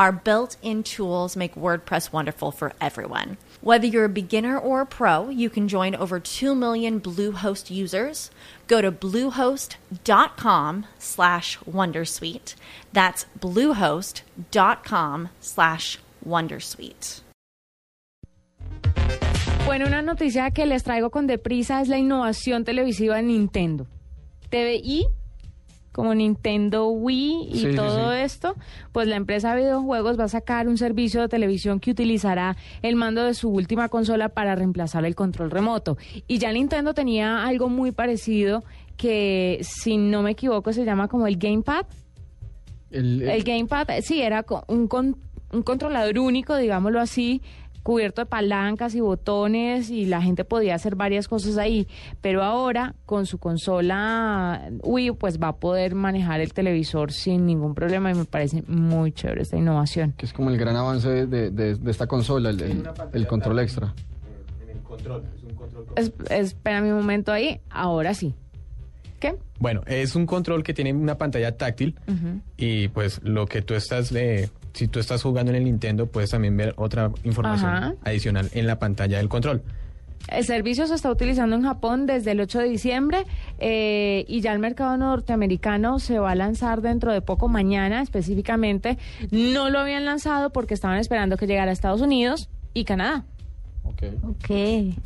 Our built in tools make WordPress wonderful for everyone. Whether you're a beginner or a pro, you can join over 2 million Bluehost users. Go to bluehost.com slash wondersuite. That's bluehost.com slash wondersuite. Bueno, una noticia que les traigo con deprisa es la innovación televisiva de Nintendo. TVI como Nintendo Wii y Sí, todo sí. esto, pues la empresa de videojuegos va a sacar un servicio de televisión que utilizará el mando de su última consola para reemplazar el control remoto. Y ya Nintendo tenía algo muy parecido que, si no me equivoco, se llama como el Gamepad. El, El Gamepad, sí, era un, con- un controlador único, digámoslo así, cubierto de palancas y botones y la gente podía hacer varias cosas ahí. Pero ahora, con su consola Wii, pues va a poder manejar el televisor sin ningún problema y me parece muy chévere esta innovación. que es como el gran avance de, de- de- de esta consola, el, el- el control extra. En el control, es un control. Es- espera mi momento ahí, ahora sí. ¿Qué? Bueno, es un control que tiene una pantalla táctil y pues lo que tú estás, eh, si tú estás jugando en el Nintendo, puedes también ver otra información Ajá. adicional en la pantalla del control. El servicio se está utilizando en Japón desde el 8 de diciembre eh, y ya el mercado norteamericano se va a lanzar dentro de poco mañana específicamente. No lo habían lanzado porque estaban esperando que llegara a Estados Unidos y Canadá. Ok. Ok.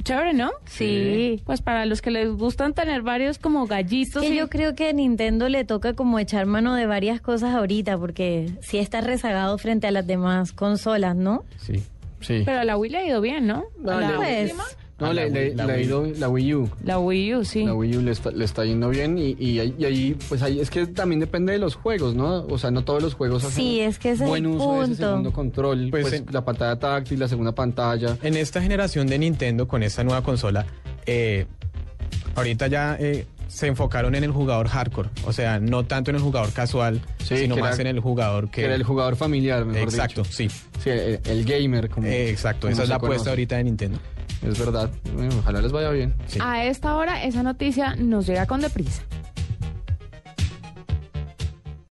Chévere, ¿no? Sí. Pues para los que les gustan tener varios como gallitos. Que y- yo creo que a Nintendo le toca como echar mano de varias cosas ahorita, porque sí está rezagado frente a las demás consolas, ¿no? Sí. Sí. Pero a la Wii le ha ido bien, ¿no? No, la, Pues, No, la la la Wii U. la Wii U, sí. La Wii U le está, le está yendo bien y, y, ahí- y ahí, pues ahí es que también depende de los juegos, ¿no? O sea, no todos los juegos hacen Sí, es que ese es buen el uso de ese punto. segundo control, Pues pues, en- la pantalla táctil, la segunda pantalla. En esta generación de Nintendo, con esta nueva consola, eh, ahorita ya eh, se enfocaron en el jugador hardcore. O sea, no tanto en el jugador casual, Sí, sino más era- en el jugador que... Que era el jugador familiar, mejor Exacto, dicho. sí. Sí, el, el gamer, como. Eh, exacto, como esa es la apuesta ahorita de Nintendo. Es verdad. Ojalá les vaya bien. A esta hora esa noticia nos llega con deprisa.